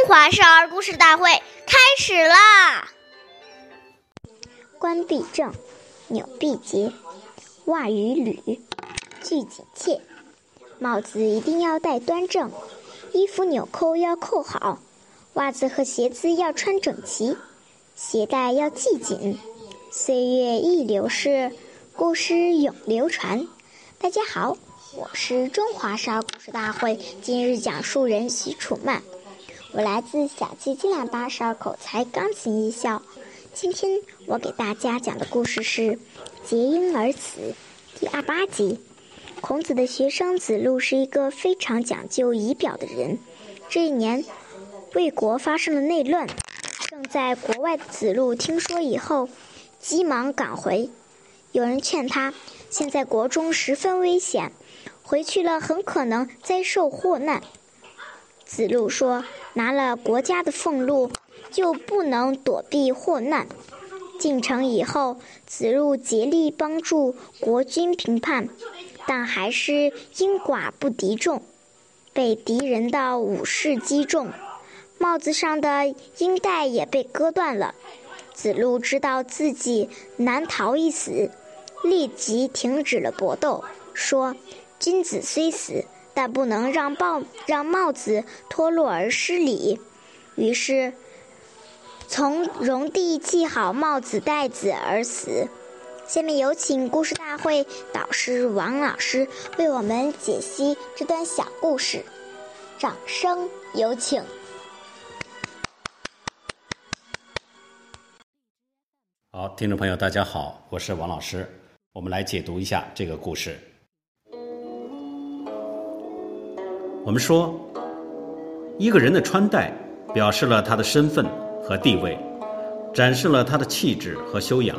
中华少儿故事大会开始啦！冠必正，纽必结，袜与履俱紧切。帽子一定要戴端正，衣服纽扣要扣好，袜子和鞋子要穿整齐，鞋带要系紧。岁月易流逝，故事永流传。大家好，我是中华少儿故事大会今日讲述人许楚曼。我来自小鸡金喇叭少儿口才钢琴艺校，今天我给大家讲的故事是《结婴而死》第二八集。孔子的学生子路是一个非常讲究仪表的人。这一年，魏国发生了内乱，正在国外的子路听说以后，急忙赶回。有人劝他，现在国中十分危险，回去了很可能遭受祸难。子路说：“拿了国家的俸禄，就不能躲避祸难。”进城以后，子路竭力帮助国君平叛，但还是因寡不敌众，被敌人的武士击中，帽子上的缨带也被割断了。子路知道自己难逃一死，立即停止了搏斗，说：“君子虽死。”但不能让帽让帽子脱落而失礼，于是从容地系好帽子带子而死。下面有请故事大会导师王老师为我们解析这段小故事，掌声有请。好，听众朋友，大家好，我是王老师，我们来解读一下这个故事。我们说，一个人的穿戴表示了他的身份和地位，展示了他的气质和修养，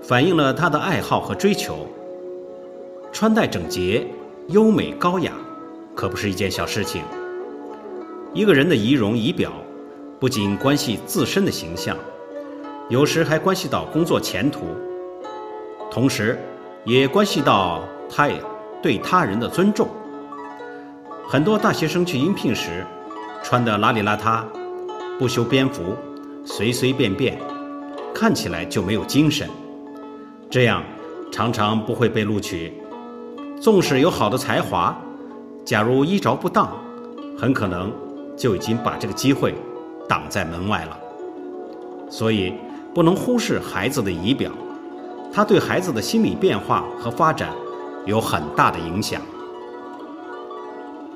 反映了他的爱好和追求。穿戴整洁、优美高雅，可不是一件小事情。一个人的仪容仪表，不仅关系自身的形象，有时还关系到工作前途，同时，也关系到他对他人的尊重。很多大学生去应聘时，穿得邋里邋遢，不修边幅，随随便便，看起来就没有精神，这样常常不会被录取。纵使有好的才华，假如衣着不当，很可能就已经把这个机会挡在门外了。所以不能忽视孩子的仪表，他对孩子的心理变化和发展有很大的影响。